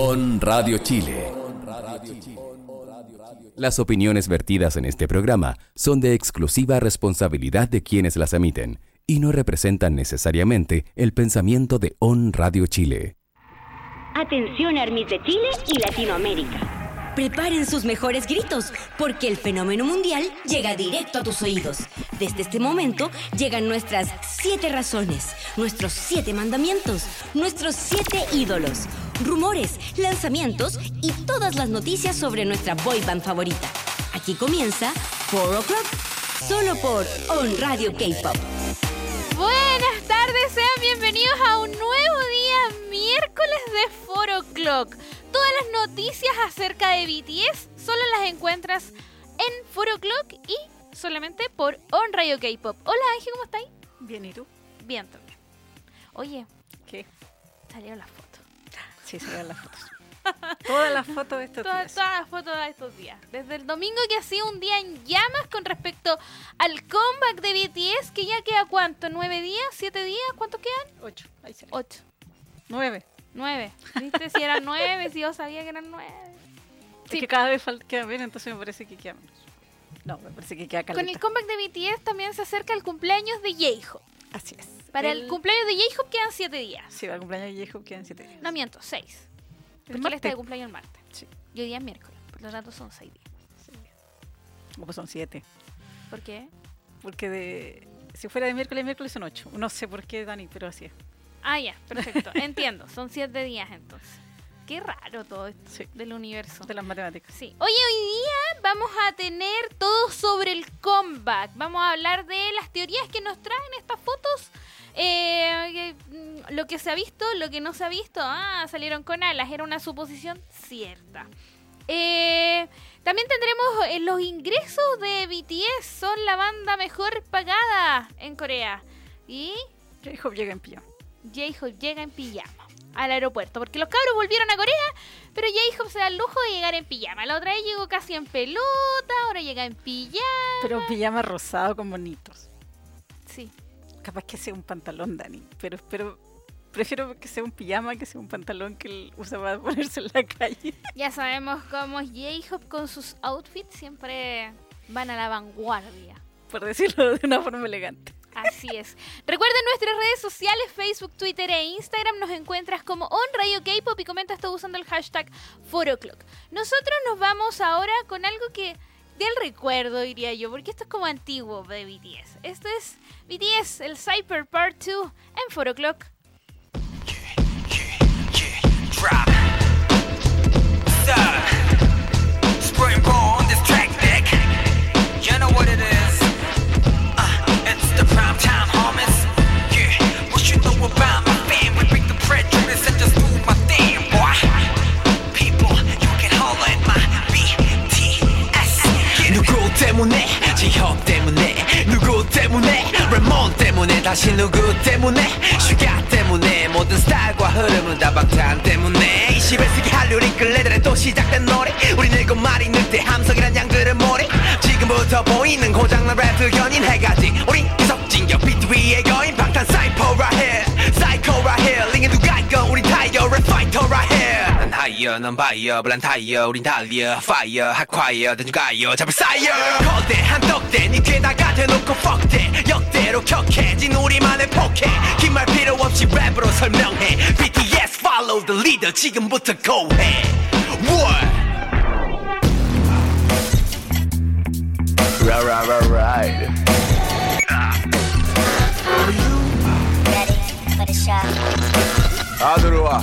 On Radio Chile. Las opiniones vertidas en este programa son de exclusiva responsabilidad de quienes las emiten y no representan necesariamente el pensamiento de On Radio Chile. Atención Armis de Chile y Latinoamérica. Preparen sus mejores gritos, porque el fenómeno mundial llega directo a tus oídos. Desde este momento llegan nuestras siete razones, nuestros siete mandamientos, nuestros siete ídolos, rumores, lanzamientos y todas las noticias sobre nuestra boy band favorita. Aquí comienza 4 O'Clock, solo por On Radio K-Pop. Buenas tardes, sean bienvenidos a un nuevo día, miércoles de 4 O'Clock. Todas las noticias acerca de BTS solo las encuentras en 4 O'Clock y solamente por On Radio K-Pop. Hola Ángel, ¿cómo estáis? Bien, ¿y tú? Bien también. Oye, ¿Qué? salieron las fotos. Sí, ven las fotos. Todas las fotos de estos Todas, días. todas las fotos de estos días. Desde el domingo que ha sido un día en llamas con respecto al comeback de BTS, que ya queda cuánto, nueve días, siete días, ¿cuántos quedan? Ocho. Ahí se ve. Ocho. Nueve. Nueve. ¿Viste? Si eran nueve, si yo sabía que eran nueve. Es Sí. que cada vez falta queda menos, entonces me parece que queda menos. No, me parece que queda caleta. Con el comeback de BTS también se acerca el cumpleaños de J-Hope. Así es. Para el, cumpleaños de J-Hope quedan siete días. Sí, va el cumpleaños de J-Hope quedan siete días. No miento, seis. El Porque él está de cumpleaños el martes. Sí. Y hoy día es miércoles. Por lo tanto son seis días. O pues son siete. ¿Por qué? Porque de... Si fuera de miércoles, miércoles son ocho. No sé por qué, Dani, pero así es. Ah, ya, perfecto. Entiendo. Son siete días entonces. Qué raro todo esto Sí. del universo. De las matemáticas. Sí. Oye, hoy día vamos a tener todo sobre el comeback. Vamos a hablar de las teorías que nos traen estas fotos. Eh, que, mm, lo que se ha visto, lo que no se ha visto. Ah, salieron con alas. Era una suposición cierta. Eh, también tendremos eh, los ingresos de BTS. Son la banda mejor pagada en Corea. Y J-Hope llega en pijama. J-Hope llega en pijama al aeropuerto. Porque los cabros volvieron a Corea, pero J-Hope se da el lujo de llegar en pijama. La otra vez llegó casi en pelota, ahora llega en pijama. Pero pijama rosado con bonitos. Sí. Capaz que sea un pantalón, Dani. Pero, pero prefiero que sea un pijama que sea un pantalón que él usa para ponerse en la calle. Ya sabemos cómo es J-Hope con sus outfits, siempre van a la vanguardia. Por decirlo de una forma elegante. Así es. Recuerden nuestras redes sociales, Facebook, Twitter e Instagram. Nos encuentras como On Radio K-Pop y comentas todo usando el hashtag 4O'Clock. Nosotros nos vamos ahora con algo que del recuerdo, diría yo, porque esto es como antiguo de BTS. Esto es BTS, el Cyper Part 2 en 4O'Clock. drop. Sir, Springboard on 때문에? 지혁 때문에. 누구 때문에? 레몬 때문에. 다시 누구 때문에? 슈가 때문에. 모든 스타일과 흐름은 다 방탄 때문에. 21세기 한류리 끌레들의 또 시작된 노래. 우린 일곱 마리 늑대 함성이란 양들의 모래. 지금부터 보이는 고장난 랩을 견인해가지. 우린 기석진격 비트 위의 여인 방탄 사이퍼 here. 사이코 here. 링에 누가 이거 우린 타이어 랩 here. 난 하이어 넌 바이어 블란 타이어 우린 달려 파이어 핫콰이어 대중가요 잡을 사이어 거대한 떡대 니 귀에다가 대놓고 fuck that 역대로 격해진 우리만의 포켓 긴 말 필요 없이 랩으로 설명해 BTS follow the leader 지금부터 go 해 What? Right, right, right, right. Ready for the shot. 다 들어와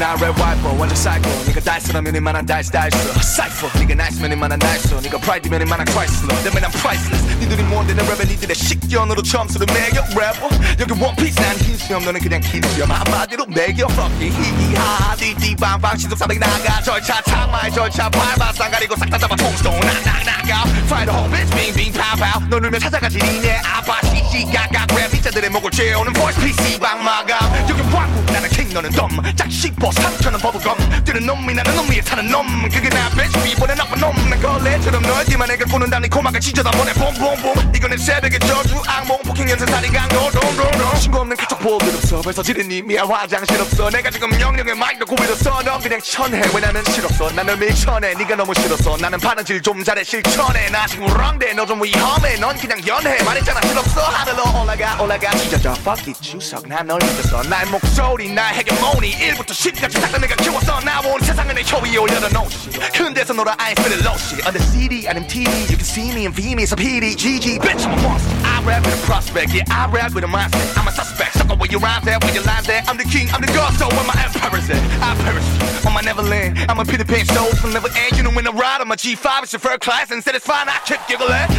나랩 와이퍼 완전 사이코 네가 달스러면 이만한 달스 달스. 사이퍼. 네가 나이스면 이만한 나이스. 네가 프라이드면 이만한 크라이슬러. 내면 난 프라이슬레스 니들이 뭔데? 내 랩에 니들의 식견으로 점수를 매겨 래퍼. 여기 원피스 난 흰수염. 너는 그냥 흰수염. 한마디로 매겨 fucking 히히하 띠띠빵빵 시속사백 나가. 절차 창마의 절차 밟아. 쌍가리고 싹 다 잡아. 통스톤 낙낙낙아 Fight home bitch 빙빙 파파 너 울면 찾아가지 니네. 아빠 시시각각 랩 이자들의 목을 채우는 voice PC 방 마감. 여기 왕국 나는 king 너는 덤짝씹 어 상처는 버블검. 뛰는 놈이 나는 놈 위에 타는 놈. 그게 나 배추 이번에 나쁜 놈난 걸레처럼 넓지만 내가 꾸는다 네 코막을 찢어다 보내. 봄봄봄. 이건 내 새벽의 저주 악몽. 폭행 연쇄 살인 강도 동동동 신고 없는 카톡 볼일 없어 벌써 지른 이미야. 화장실 없어. 내가 지금 명령의 마이크 고비로써 넌 그냥 천해. 왜 나는 싫었어? 나는 밀천해. 네가 너무 싫었어. 나는 바느질 좀 잘해. 실천해. 나 지금 랑대 너좀 위험해. 넌 그냥 연해. 말했잖아. 싫었어. 하늘로 올라가 올라가. 찢어져. Fuck it 주석 난널 믿었어. 나의 목소리 나의 헤게모니. 1부터 10 까지 다 내가 키웠어 나온 세상을 내 혀 위에 올려놓지 흔대서 놀아 I ain't feeling lost on the CD and MTV you can see me in V me so PD GG bitch I'm a monster I rap with a prospect yeah I rap with a mindset I'm a suspect sucker where you rhyme there where you line there I'm the king I'm the god so when my empire's there I perish on my Neverland I'm a Peter Pan show from never end you know when I ride on my G5 it's your first class and said it's fine I keep giggling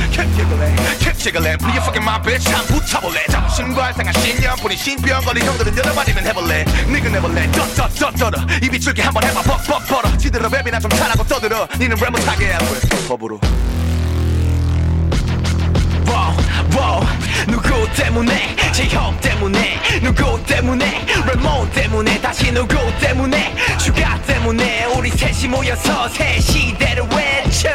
keep Jiggling please you fucking my bitch 한 붙여볼래 정신과 상한 신년뿐인 신병거리 형들은 여러 마디면 해볼래 니가 내볼래 쩌쩌쩌쩌러 입이 줄게 한번 해봐 뻑뻑 벌어 지들어 랩이나 좀 잘하고 떠들어 니는 랩 못하게 해볼 법으로 wow. 누구 때문에 제형 때문에 누구 때문에 레몬 때문에 다시 누구 때문에 슈가 때문에 우리 셋이 모여서 새 시대를 외쳐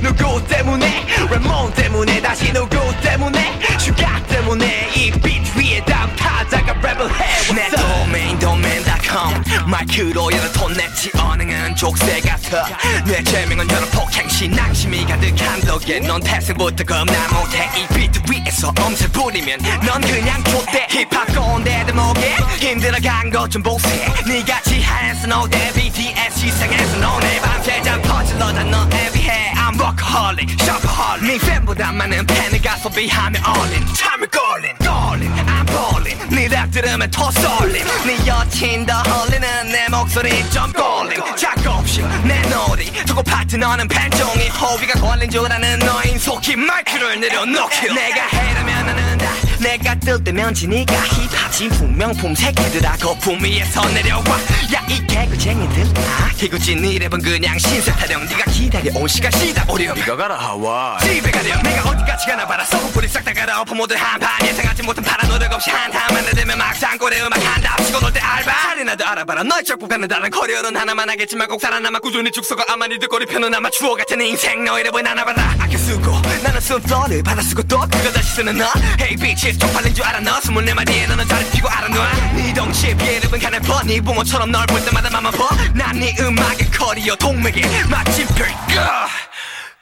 누구 때문에? 레몬 때문에? 다시 누구 때문에? 슈가 때문에? 이 비트 위에 담타다가 랩을 해 내 도메인 도메인.com 마이크로 톤 냈지. 언행은 족쇄 같아. 내 제명은 여러 폭행시 낭심이 가득한 덕에. 넌 태생부터 겁나 못해. 이 비트 위에서 엄살 부리면 넌 그냥 좆대. 힙합 꼰대 대목에 힘들어간 것좀 보세. 니같이 한스 노 대 BTS 시상에서 너네 밤새자 퍼질러다 넌 애비해 I'm workaholic, shopaholic. 네 팬보다 많은 팬을 가소비하며 all-in. 참을 걸린, 걸린, I'm ballin. 네랩 들으면 더 쏠림. 네 여친 더 홀리는 내 목소리 좀 걸림. 작업실 내 놀이 두고 파트너는 팬종이 호비가 걸린 줄 아는 너인 속히 마이크를 내려놓기 내가 해라면 나는 다 내가 뜰 때면 지니까 힙합 진품 명품 새끼들아 거품 위에서 내려와. 야이 개구쟁이들 아. 개구진 이 랩은 그냥 신세 타령. 네가 기다려온 시간 시다 오렴 네가 가라 하와이. 집에 가렴 내가 어디까지 가나 봐라. 썩은뿌리 싹다 갈아엎어 모두 한판 예상하지 못한 파란 노력 없이 한타만 내대면 막상 꼴에 음악 한다. 치고 놀 때 알바. 살이나도 알아봐라. 너의 쫓고 가는 다른 커리어는 하나만 하겠지만 꼭 살아남아 꾸준히 죽서가 아마 니들 꼬리편은 아마 추억 같은 인생 너의 랩은 하나봐라. 아껴 쓰고 나는 쓴 플러를 받아 쓰고 또 그걸 다시 쓰는 너. Hey bitches. 쪽팔린 줄 알아 너. 스물 네 마디에 너는 잘 피고 알아 놔네 덩치에 비해 랩은 가늘퍼. 네 붕어처럼 널 볼 때마다 맘 아파 난네 음악의 커리어 동맥에 마침표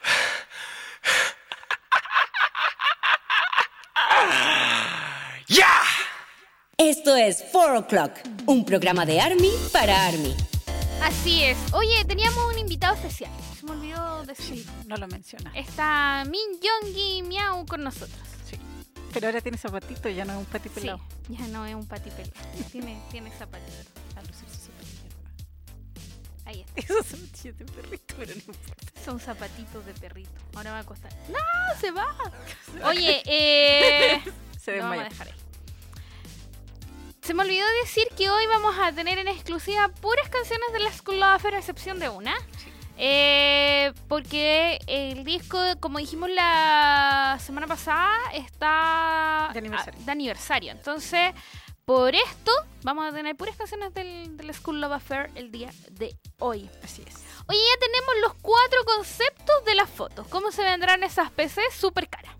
가 야! Esto es 4 O'Clock, un programa de Army para Army. Así es. Oye, teníamos un invitado especial. Se me olvidó decir. No lo menciona. Está Min Yongi Miau con nosotros. Sí. Pero ahora tiene zapatito, ya no es un pati Sí, ya no es un pati pelado. tiene, tiene zapatito. Ahí está. Esos zapatillas de perrito, pero no importa. Son zapatitos de perrito. Ahora va a costar. ¡No! ¡Se va! Oye, eh. Se lo vamos a desmayó. dejar ahí. Se me olvidó decir que hoy vamos a tener en exclusiva puras canciones de la School Lover, a excepción de una. Eh, porque el disco, como dijimos la semana pasada, está De aniversario. de aniversario. Entonces, por esto, vamos a tener puras canciones del, del School Love Affair el día de hoy. Así es. Oye, ya tenemos los cuatro conceptos de las fotos. ¿Cómo se vendrán esas PCs? Súper caras.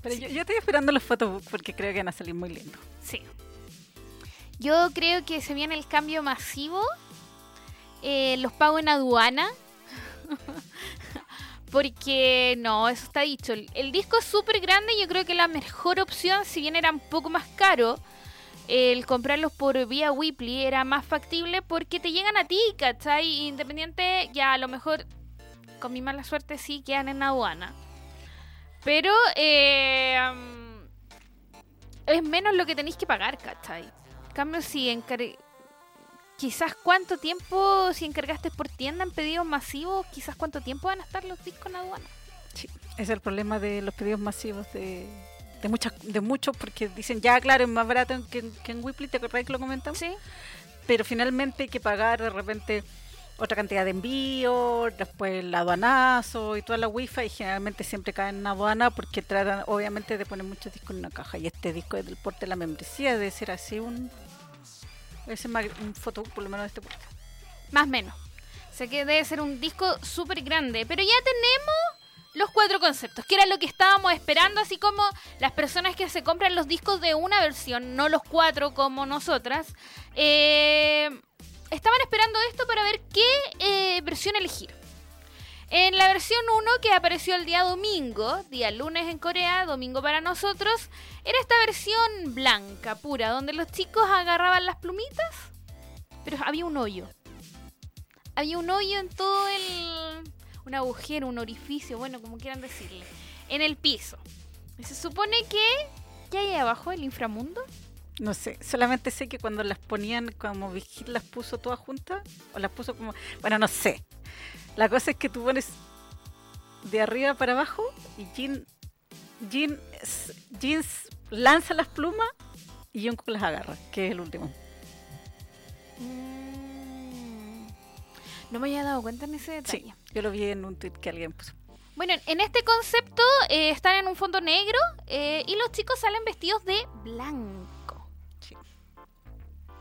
Pero yo, yo estoy esperando las fotos porque creo que van a salir muy lindos. Sí. Yo creo que se viene el cambio masivo. eh, los pagos en aduana. Porque no, eso está dicho. El, el disco es súper grande y yo creo que la mejor opción, si bien era un poco más caro, el comprarlos por vía Weebly era más factible porque te llegan a ti, ¿cachai? Independiente, ya a lo mejor, con mi mala suerte, sí quedan en aduana. Pero eh, es menos lo que tenéis que pagar, ¿cachai? En cambio, si quizás cuánto tiempo, si encargaste por tienda en pedidos masivos, quizás cuánto tiempo van a estar los discos en aduana. Sí. Es el problema de los pedidos masivos de, de, muchas, de muchos porque dicen, ya, claro, es más barato que, en- que en Weebly, ¿te acordás que lo comentamos? Sí. Pero finalmente hay que pagar de repente otra cantidad de envío, después el aduanazo y toda la wifi y generalmente siempre caen en aduana porque tratan obviamente de poner muchos discos en una caja y este disco es del porte de la membresía debe ser así un debe ser más- un foto por lo menos de este porte Más o menos. O sea que debe ser un disco súper grande. Pero ya tenemos los cuatro conceptos, que era lo que estábamos esperando, así como las personas que se compran los discos de una versión, no los cuatro como nosotras, eh, estaban esperando esto para ver qué eh, versión elegir. En la versión 1 que apareció el día domingo, día lunes en Corea, domingo para nosotros, era esta versión blanca, pura, donde los chicos agarraban las plumitas, pero había un hoyo. Había un hoyo en todo el... un agujero, un orificio, bueno, como quieran decirle, en el piso. Y se supone que... ¿Qué hay abajo? ¿El inframundo? no sé solamente sé que cuando las ponían como Vigil las puso todas juntas o las puso como bueno no sé la cosa es que tú pones de arriba para abajo y Jin s- Jeans lanza las plumas y Jungkook las agarra que es el último Mm. No me había dado cuenta en ese detalle. Sí, yo lo vi en un tweet que alguien puso. Bueno, en este concepto eh, están en un fondo negro eh, y los chicos salen vestidos de blanco. Sí.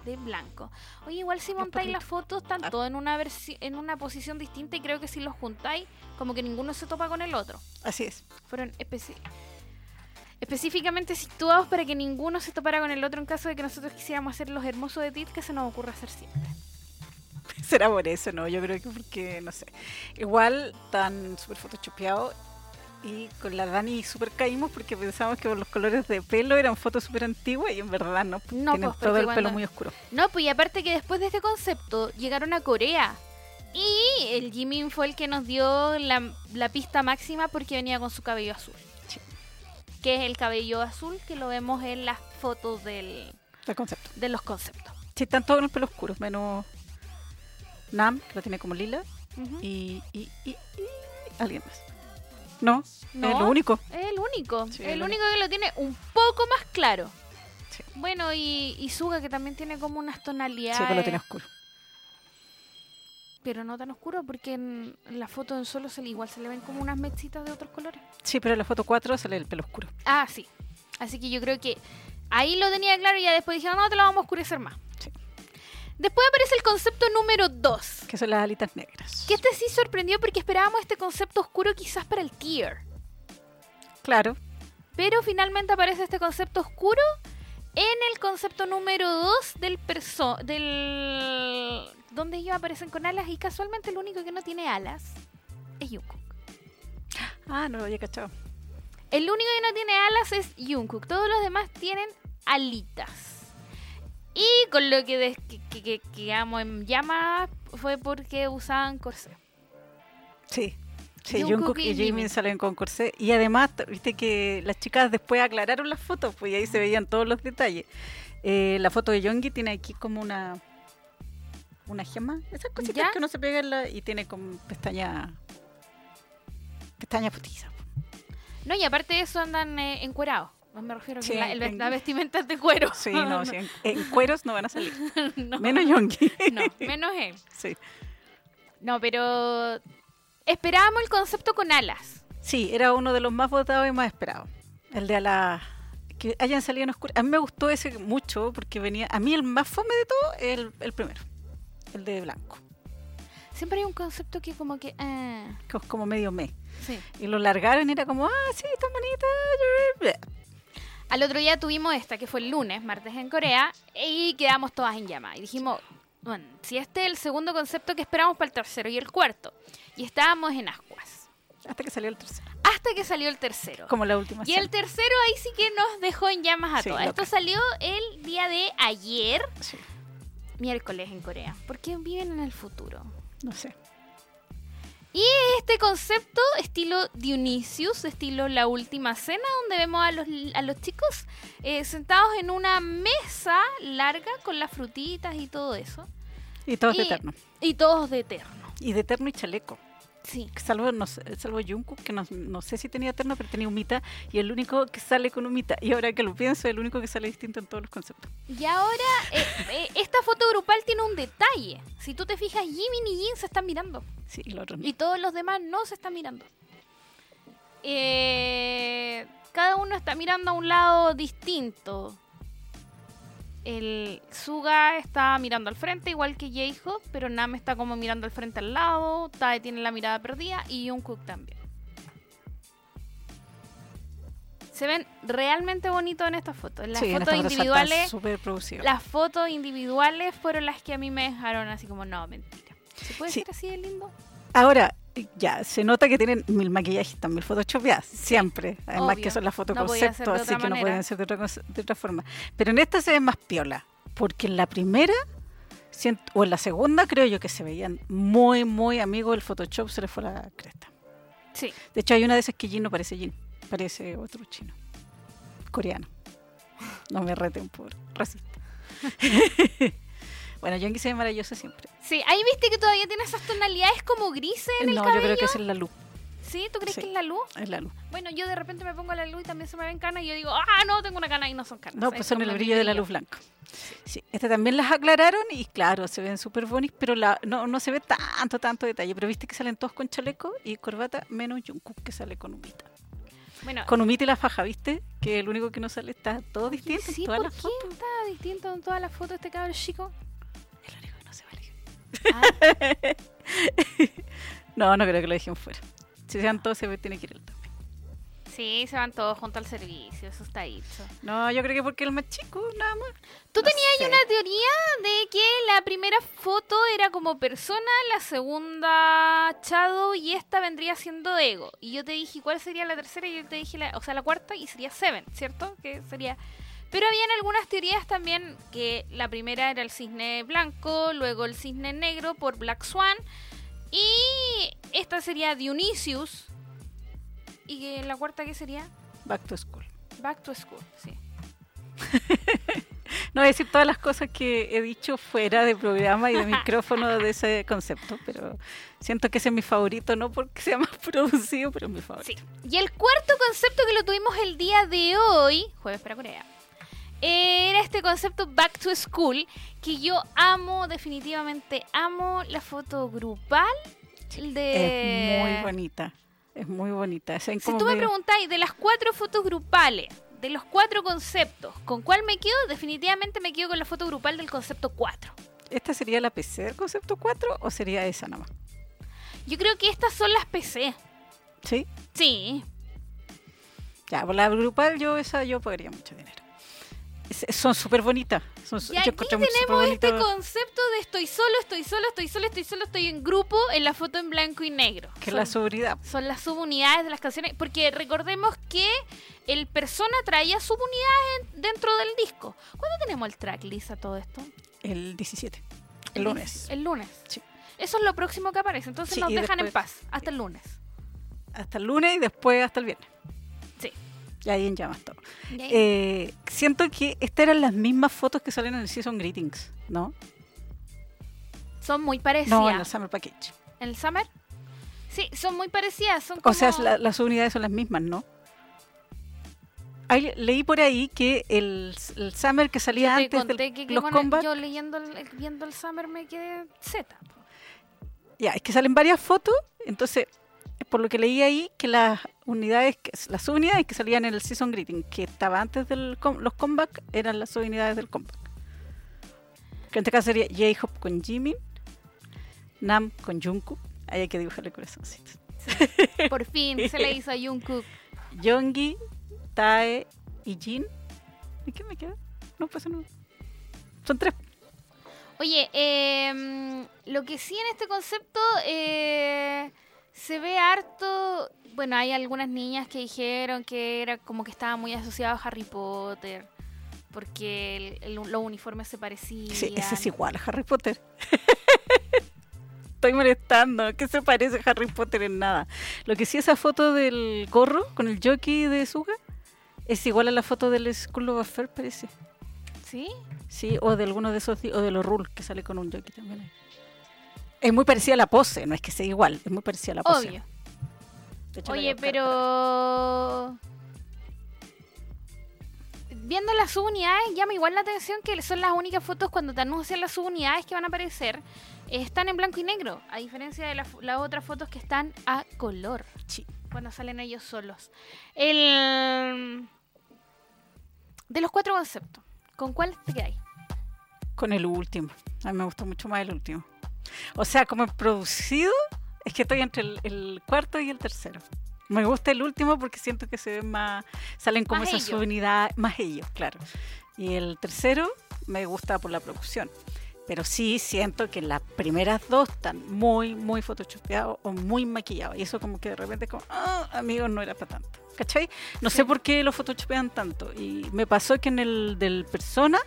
De blanco. Oye, igual si montáis las fotos, están Ah. todos en una en una posición distinta y creo que si los juntáis, como que ninguno se topa con el otro. Así es. Fueron específicamente situados para que ninguno se topara con el otro en caso de que nosotros quisiéramos hacer los hermosos edits que se nos ocurra hacer siempre. Será por eso, ¿no? Yo creo que porque, no sé. Igual tan súper photoshopeado y con la Dani súper caímos porque pensamos que por los colores de pelo eran fotos súper antiguas y en verdad no. No, tienen pues, todo el pelo muy oscuro. No, pues y aparte que después de este concepto llegaron a Corea. Y el Jimin fue el que nos dio la, la pista máxima porque venía con su cabello azul. Sí. Que es el cabello azul que lo vemos en las fotos del, El concepto. de los conceptos. Sí, están todos con el pelo oscuro, menos Nam, que lo tiene como lila, y, y, y, y alguien más. No, No. es lo único. Es el único. Sí, el el único que lo tiene un poco más claro. Sí. Bueno, y, y Suga que también tiene como unas tonalidades. Sí, pues lo tiene oscuro. Pero no tan oscuro porque en la foto en solo se le, igual se le ven como unas mechitas de otros colores. Sí, pero en la foto 4 sale el pelo oscuro. Ah, sí. Así que yo creo que ahí lo tenía claro y ya después dijeron, no, te lo vamos a oscurecer más. Después aparece el concepto número 2. Que son las alitas negras. Que este sí sorprendió porque esperábamos este concepto oscuro quizás para el tier. Claro. Pero finalmente aparece este concepto oscuro en el concepto número 2 del perso del donde ellos aparecen con alas y casualmente el único que no tiene alas es Jungkook. Ah, no lo había cachado. El único que no tiene alas es Jungkook. Todos los demás tienen alitas. Y con lo que, des- que, que, que- quedamos en llama fue porque usaban corsé. Sí. Sí, Jungkook y y Jimin salen con corsé. Y además, viste que las chicas después aclararon las fotos, pues y ahí se veían todos los detalles. Eh, la foto de Yongi tiene aquí como una una gema, esas cositas ¿Ya? que uno se pega en la, y tiene como pestaña pestaña potiza. No, y aparte de eso andan eh, encuerados. No me refiero a que Sí, la, el- en- la vestimenta es de cuero. Sí, no, sí, en, en cueros no van a salir. no, Menos Yongi. no, menos él. sí. No, pero esperábamos el concepto con alas. Sí, era uno de los más votados y más esperados. El de a la que hayan salido en oscuro. A mí me gustó ese mucho porque venía. A mí el más fome de todo es el, el primero, el de blanco, Siempre hay un concepto que como que... ah, es como medio me. sí. Y lo largaron y era como, ah, sí, tan bonita. Al otro día tuvimos esta, que fue el lunes, martes en Corea, y quedamos todas en llama. Y dijimos, bueno, si este es el segundo concepto que esperamos para el tercero y el cuarto. Y estábamos en ascuas. Hasta que salió el tercero. Hasta que salió el tercero. Como la última. Y el tercero ahí sí que nos dejó en llamas a Sí, todas. loca. Esto salió el día de ayer, Sí, miércoles en Corea. Porque viven en el futuro. no sé. Este concepto, estilo Dionysius, estilo La Última Cena, donde vemos a los, a los chicos eh, sentados en una mesa larga con las frutitas y todo eso. Y todos de Y- eterno. Y todos de eterno. Y de eterno y chaleco. Sí. Salvo, no salvo Jungkook, que no, no sé si tenía terno, pero tenía humita. Y el único que sale con humita. Y ahora que lo pienso, el único que sale distinto en todos los conceptos. Y ahora, eh, eh, esta foto grupal tiene un detalle. Si tú te fijas, Jimin y Jin se están mirando. Sí, y los otros no. Y todos los demás no se están mirando. Eh, cada uno está mirando a un lado distinto. El Suga está mirando al frente, igual que J-Hope, pero Nam está como mirando al frente al lado. Tae tiene la mirada perdida y Jungkook también. Se ven realmente bonitos en estas fotos. Las Sí, fotos individuales, las fotos individuales fueron las que a mí me dejaron así como, no, mentira. ¿Se puede Sí. ser así de lindo? Ahora, ya, se nota que tienen mil maquillajes también photoshopeadas, siempre. Además Obvio. que son las fotos No así que no pueden ser de otra, de otra forma. Pero en esta se ve más piola, porque en la primera, o en la segunda, creo yo que se veían muy, muy amigos. El Photoshop se les fue la cresta. Sí. De hecho, hay una de esas que Jin no parece Jin, parece otro chino, coreano. No me reten por racista. bueno, Yoongi se ve maravilloso siempre. Sí, ahí viste que todavía tiene esas tonalidades como grises en el No, cabello. yo creo que es la luz. ¿Sí? ¿Tú crees Sí. que es la luz? Es la luz. Bueno, yo de repente me pongo la luz y también se me ven canas y yo digo, ah, no, tengo una cana y no son canas. No, es pues son el brillo de la luz blanca. Sí, este también las aclararon y claro, se ven súper bonitos, pero la, no, no se ve tanto, tanto detalle. Pero viste que salen todos con chaleco y corbata, menos Jungkook que sale con humita. Bueno, Con humita y la faja, ¿viste? Que el único que no sale está todo distinto sí, en todas ¿por las qué fotos. está distinto en todas las fotos este cabrón chico? Ah, No, no creo que lo dejen fuera. Si sean todos, se tiene que ir él también. sí, se van todos juntos al servicio, eso está dicho. No, yo creo que porque el más chico, nada más. Tú No tenías sé. una teoría de que la primera foto era como persona, la segunda Shadow y esta vendría siendo Ego. Y yo te dije, ¿cuál sería la tercera? Y yo te dije, la, o sea, la cuarta y sería Seven, ¿cierto? Que sería... Pero habían algunas teorías también que la primera era el cisne blanco, luego el cisne negro por Black Swan y esta sería Dionysius. ¿Y que la cuarta qué sería? Back to school. Back to School, sí. No voy a decir todas las cosas que he dicho fuera de programa y de micrófono de ese concepto, pero siento que ese es mi favorito, no porque sea más producido, pero es mi favorito. Sí. Y el cuarto concepto que lo tuvimos el día de hoy, jueves para Corea, era este concepto Back to School, que yo amo, definitivamente amo la foto grupal de... Es muy bonita, es muy bonita. Si tú me preguntáis de las cuatro fotos grupales, de los cuatro conceptos, ¿con cuál me quedo? Definitivamente me quedo con la foto grupal del concepto 4. ¿Esta sería la PC del concepto 4 o sería esa nada más? Yo creo que estas son las PC. ¿Sí? Sí. Ya, por la grupal yo esa yo pagaría mucho dinero. Son súper bonitas. Son, Y aquí tenemos este concepto de estoy solo, estoy solo, estoy solo, estoy solo, estoy en grupo en la foto en blanco y negro. que es la seguridad. son las subunidades de las canciones, porque recordemos que el persona traía subunidades en- dentro del disco. ¿Cuándo tenemos el tracklist a todo esto? El 17. El lunes. El lunes. Sí. Eso es lo próximo que aparece, entonces Sí, nos dejan en paz hasta el lunes. Hasta el lunes y después hasta el viernes. Y ahí en llamas todo. Eh, siento que estas eran las mismas fotos que salen en el Season Greetings, ¿no? son muy parecidas. No, en el Summer Package. ¿En el Summer? Sí, son muy parecidas. Son O sea, la- las unidades son las mismas, ¿no? Ahí, leí por ahí que el, el Summer que salía Te antes de los combats, yo leyendo el, viendo el Summer me quedé Z. ya, es que salen varias fotos, entonces, por lo que leí ahí, que las unidades, que- las subunidades que salían en el Season Greeting, que estaba antes de los comebacks, eran las subunidades del comeback. Que en este caso sería J-Hope con Jimin, Nam con Jungkook, ahí hay que dibujarle corazoncitos. Por fin se le hizo a Jungkook. Yongi, Tae y Jin. ¿Y qué me queda? No pasa nada. Son tres. Oye, em, lo que sí en este concepto eh, se ve harto. Bueno, hay algunas niñas que dijeron que era como que estaba muy asociado a Harry Potter. Porque el- el- los uniformes se parecían. Sí, ese es igual a Harry Potter. Estoy molestando, que se parece a Harry Potter en nada. Lo que sí, esa foto del gorro con el jockey de Suga es igual a la foto del School of Affair, parece. ¿Sí? Sí, o de alguno de esos, o de los Rules, que sale con un jockey también. Es muy parecida a la pose, no es que sea igual, es muy parecida a la pose. Obvio. Hecho, Oye, pero... Viendo las subunidades, llama igual la atención que son las únicas fotos cuando te anuncian las subunidades que van a aparecer. Están en blanco y negro, a diferencia de las las otras fotos que están a color. Sí. Cuando salen ellos solos. El... De los cuatro conceptos, ¿con cuál te quedáis? Con el último. A mí me gustó mucho más el último. O sea, como producido, es que estoy entre el, el cuarto y el tercero. Me gusta el último porque siento que se ven más, salen como Más esas unidades, más ellos, claro. Y el tercero me gusta por la producción. Pero sí siento que las primeras dos están muy, muy photoshopeados o muy maquillados. Y eso como que de repente como, ah, amigos, no era para tanto. ¿Cachai? No sé por qué los photoshopean tanto. Y me pasó que en el del persona,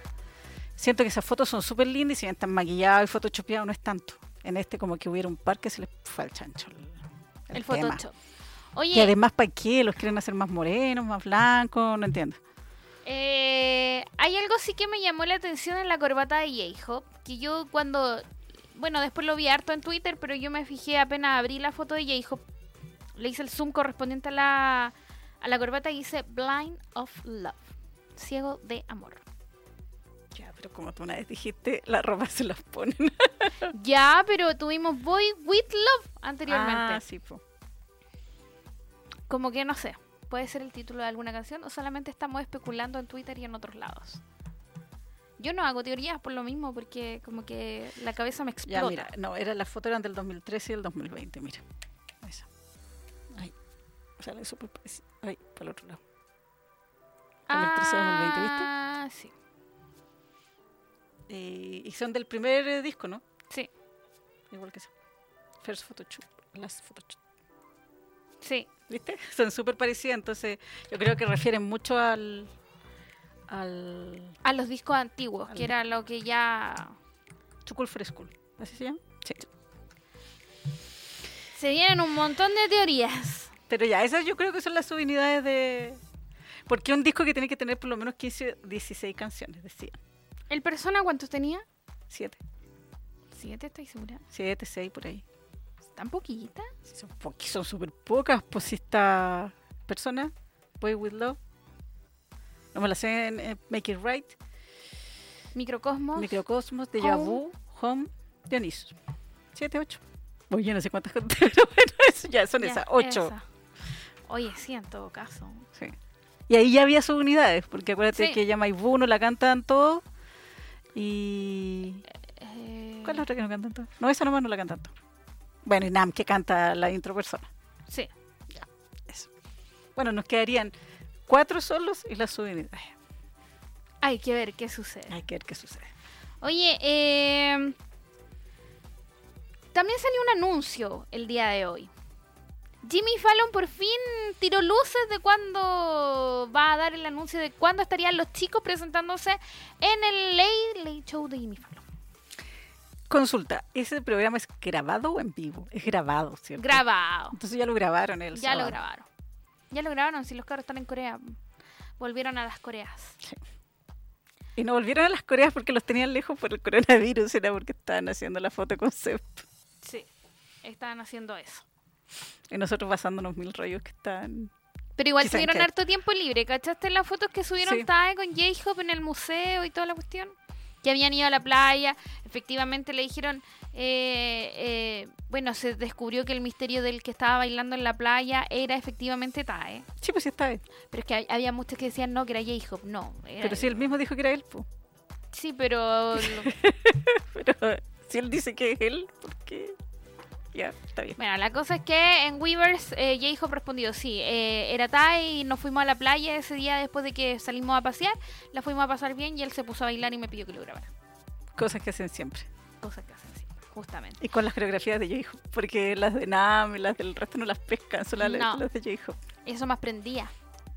siento que esas fotos son súper lindas y si bien están maquillados y photoshopeados no es tanto. En este como que hubiera un par que se les fue al chancho. El, El. Photoshop. Y Oye, además, ¿para qué? ¿Los quieren hacer más morenos, más blancos? No entiendo. Eh, hay algo sí que me llamó la atención en la corbata de J-Hope, que yo cuando, bueno, después lo vi harto en Twitter, pero yo me fijé apenas abrí la foto de J-Hope, le hice el zoom correspondiente a la, a la corbata y dice Blind of Love, ciego de amor. Pero como tú una vez dijiste, la ropa se las ponen. ya, pero tuvimos Boy with Love anteriormente. Ah, sí, po. Como que no sé, puede ser el título de alguna canción o solamente estamos especulando en Twitter y en otros lados. Yo no hago teorías por lo mismo porque como que la cabeza me explota. Ya, mira, no, era, las fotos eran del 2013 y el 2020, mira. Esa. Ahí. Sale súper. Ahí, para el otro lado. 2013 2020, ¿viste? Ah, sí. Eh, y son del primer eh, disco, ¿no? Sí, Igual que eso. First Photoshop, Last Photoshop. sí. ¿Viste? Son súper parecidas, entonces yo creo que refieren mucho al. al. A los discos antiguos, Al- que era lo que ya... Chukul Frescool. ¿Así se llama? Sí. Se vienen un montón de teorías. Pero ya, esas yo creo que son las subunidades de. Porque un disco que tiene que tener por lo menos 15, 16 canciones, decían. ¿El Persona cuántos tenía? 7. ¿Siete, estoy segura? 7, 6 por ahí. ¿Tan poquita? Sí, Son, poqui- son súper pocas, pues si esta persona, Boy With Love. No me la sé en eh, Make It Right, Microcosmos. Microcosmos, Deja. Vu, Home, Dionisos. 7, 8. Oye, yo no sé cuántas, pero bueno, eso ya son Ya, esas, 8. esa. Oye, sí, en todo caso. Sí. Y ahí ya había subunidades, porque acuérdate Sí. que ella Maibu no la cantan todos. Y. Eh, ¿Cuál es la otra que no cantan todos? No, esa nomás no la cantan todos. Bueno, y Nam, que canta la intro persona. Sí. Eso. Bueno, nos quedarían cuatro solos y las subunidades. Hay que ver qué sucede. Hay que ver qué sucede. Oye, eh, también salió un anuncio el día de hoy. Jimmy Fallon por fin tiró luces de cuándo va a dar el anuncio de cuándo estarían los chicos presentándose en el Late Late Show de Jimmy Fallon. Consulta, ¿ese programa es grabado o en vivo? Es grabado, ¿cierto? Grabado. Entonces ya lo grabaron el Ya lo grabaron. Ya lo grabaron, si los cabros están en Corea. Volvieron a las Coreas. Y no volvieron a las Coreas porque los tenían lejos por el coronavirus, era porque estaban haciendo la foto concept. Sí, estaban haciendo eso. Y nosotros pasándonos mil rollos que están... Pero igual tuvieron que- harto tiempo libre. ¿Cachaste las fotos que subieron Sí. Tae con J-Hope en el museo y toda la cuestión? Que habían ido a la playa. Efectivamente le dijeron. eh, eh, bueno, se descubrió que el misterio del que estaba bailando en la playa era efectivamente Tae. Sí, pues sí está él. Pero es que había muchos que decían no, que era J-Hope. No. era- Pero si él mismo dijo que era él, pues. Sí, pero. Pero si él dice que es él, ¿por qué? Ya, está bien. Bueno, la cosa es que en Weavers eh, J-Hope respondió, sí, eh, era Tae y nos fuimos a la playa ese día después de que salimos a pasear, la fuimos a pasar bien y él se puso a bailar y me pidió que lo grabara. Cosas que hacen siempre. Cosas que hacen siempre, justamente. Y con las coreografías de J-Hope. Porque las de Nam y las del resto no las pescan, solo las- No. las de J-Hope. Eso me aprendía.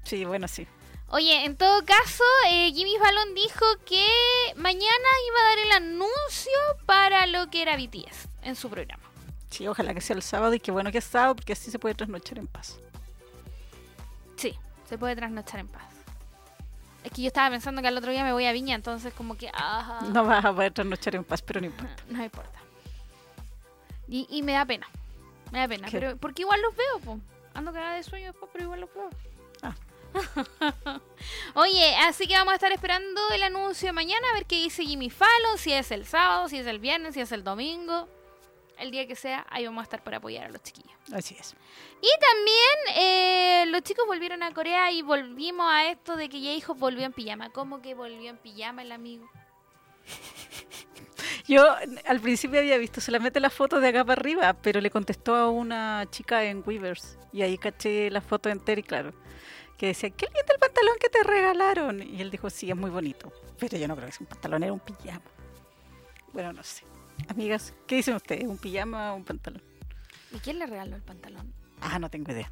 Sí, bueno, sí. Oye, en todo caso, eh, Jimmy Fallon dijo que mañana iba a dar el anuncio para lo que era BTS en su programa. Sí, ojalá que sea el sábado y qué bueno que es sábado porque así se puede trasnochar en paz. Sí, se puede trasnochar en paz. Es que yo estaba pensando que al otro día me voy a Viña, entonces como que... Ajá, No vas a poder trasnochar en paz, pero no importa. no importa. Y, y me da pena. Me da pena. ¿Qué? Pero, porque igual los veo, po. Ando cagada de sueño después, pero igual los veo. Ah. Oye, así que vamos a estar esperando el anuncio de mañana a ver qué dice Jimmy Fallon, si es el sábado, si es el viernes, si es el domingo. El día que sea, ahí vamos a estar para apoyar a los chiquillos. Así es. Y también eh, los chicos volvieron a Corea y volvimos a esto de que J-Hope volvió en pijama. ¿Cómo que volvió en pijama el amigo? Yo al principio había visto solamente la foto de acá para arriba, pero le contestó a una chica en Weavers. Y ahí caché la foto entera y claro, que decía, qué lindo el pantalón que te regalaron. Y él dijo, sí, es muy bonito. Pero yo no creo que sea un pantalón, era un pijama. Bueno, no sé. Amigas, ¿qué dicen ustedes? ¿Un pijama o un pantalón? ¿Y quién le regaló el pantalón? Ah, no tengo idea.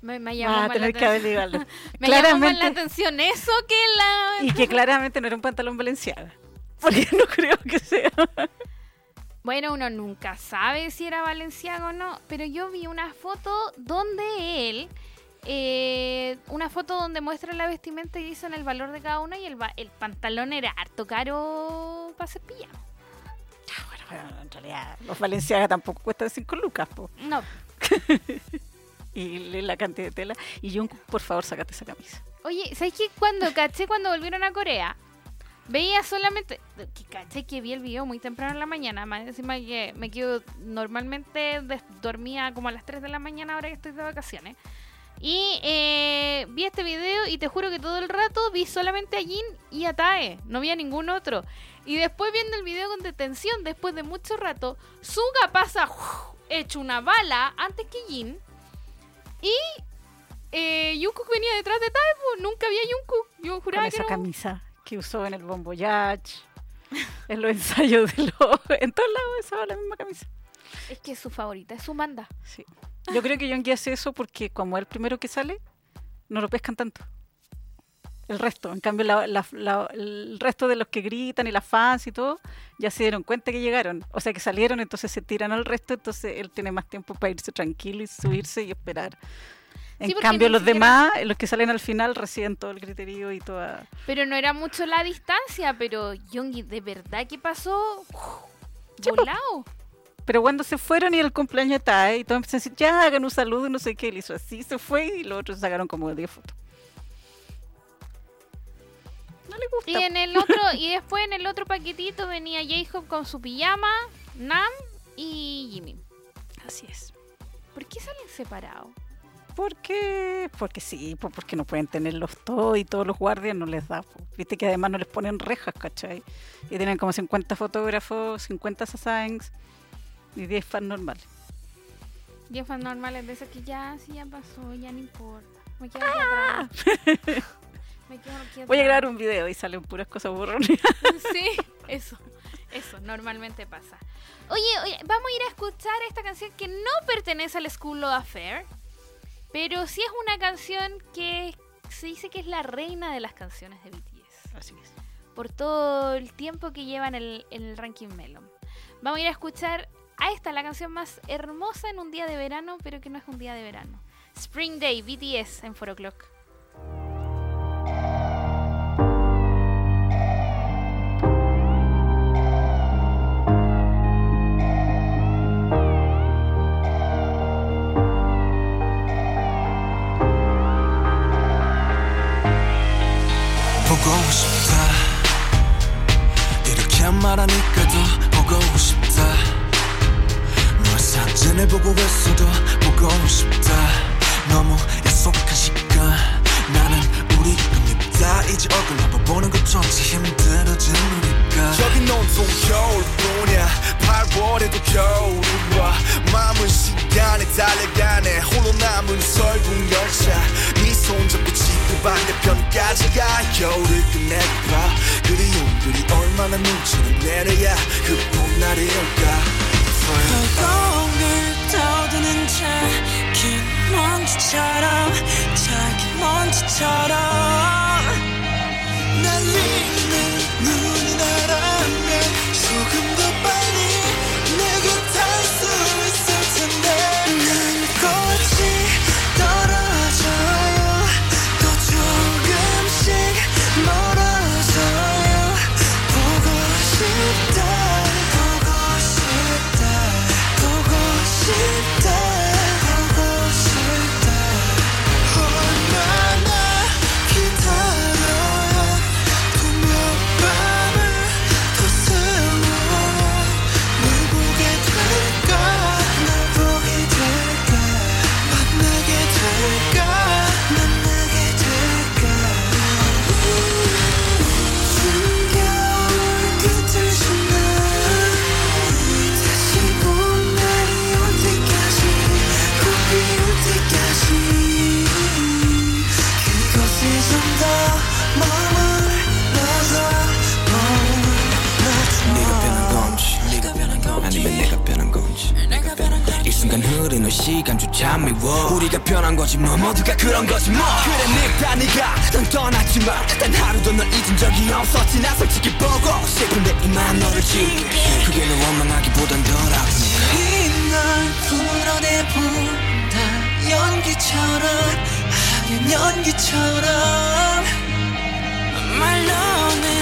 Me, me llamó más la tener que averiguarlo. Me llamó más la claramente, atención eso que la... y que claramente no era un pantalón valenciaga. Porque no creo que sea. Bueno, uno nunca sabe si era valenciano o no, pero yo vi una foto donde él, eh, una foto donde muestra la vestimenta y dicen el valor de cada uno y el, el pantalón era harto caro para ser pijama. Bueno, en realidad los valenciagas tampoco cuestan 5 lucas, po. No, Y la cantidad de tela. Y yo, por favor, sácate esa camisa. oye, ¿sabes qué? Cuando caché cuando volvieron a Corea, veía solamente, que caché que vi el video muy temprano en la mañana, más encima que me quedo normalmente dormía como a las 3 de la mañana ahora que estoy de vacaciones. Y eh, vi este video y te juro que todo el rato vi solamente a Jin y a Tae, no vi a ningún otro. Y después viendo el video con detención, después de mucho rato, Suga pasa hecho una bala antes que Jin. Y eh, Jungkook venía detrás de Tae, pues nunca vi a Jungkook. Yo Con juraba que esa era un- camisa que usó en el Bombo Yacht, en los ensayos de los... En todos lados usaba la misma camisa. Es que es su favorita, es su manda. Sí. Yo creo que Yongi hace eso porque como es el primero que sale, no lo pescan tanto. El resto, en cambio, la- la- la- el resto de los que gritan y las fans y todo, ya se dieron cuenta que llegaron. O sea, que salieron, entonces se tiran al resto, entonces él tiene más tiempo para irse tranquilo y subirse y esperar. En Sí, cambio, los siquiera- demás, los que salen al final, reciben todo el griterío y toda... Pero no era mucho la distancia, pero Yongi, ¿de verdad que pasó? Po. Volado. Pero cuando se fueron y el cumpleaños está, y todos empezaron a decir, ya, hagan un saludo y no sé qué, él hizo así, se fue y los otros sacaron como 10 fotos. No le gusta. Y en el otro, y después en el otro paquetito venía J-Hope con su pijama, Nam y Jimmy. Así es. ¿Por qué salen separados? ¿Por qué? Porque sí, porque no pueden tenerlos todos y todos los guardias no les da. po. Viste que además no les ponen rejas, ¿cachai? Y tienen como 50 fotógrafos, 50 sasaengs y 10 fans normales. Diez fans normales de esos que ya, sí, ya pasó, ya no importa. Me quedo aquí atrás. Me quedo aquí Ah. Voy a atrás. grabar un video y salen puras cosas burrones. Sí, eso, eso, normalmente pasa. Oye, oye, vamos a ir a escuchar esta canción que no pertenece al School of Affair, pero sí es una canción que se dice que es la reina de las canciones de BTS, Así es. por todo el tiempo que lleva en el, el ranking Melon. Vamos a ir a escuchar a esta, la canción más hermosa en un día de verano, pero que no es un día de verano. Spring Day, BTS en 4 O'Clock. 보고 싶다 이렇게 말하니 사진을 보고 있어도 보고 싶다. 너무 약속한 시간. 나는 우리가 밉다 이제 얼굴 한번 보는 것조차 힘들어진 우리가. 여긴 온통 겨울뿐이야. 8월에도 겨울이 와 마음은 시간에 달려가네. 홀로 남은 설국 열차. 네 손잡고 지구 반대편까지 가. 겨울을 끝내봐. 그리움들이 얼마나 눈치를 내려야 그 봄날이 올까? 떠드는 작은 먼지처럼 작은 먼지처럼. 날리는 눈 시간조차 미워. 우리가 변한 거지 뭐 모두가 그런 거지 뭐. 그래 늙다 니가 넌 떠났지만 단 하루도 널 잊은 적이 없었지. 나 솔직히 보고 싶은데 이만 너를 지울게. 그게 널 원망하기보단 덜 아프니까 이날 풀어내본다. 연기처럼 하얀 연기처럼. 말로는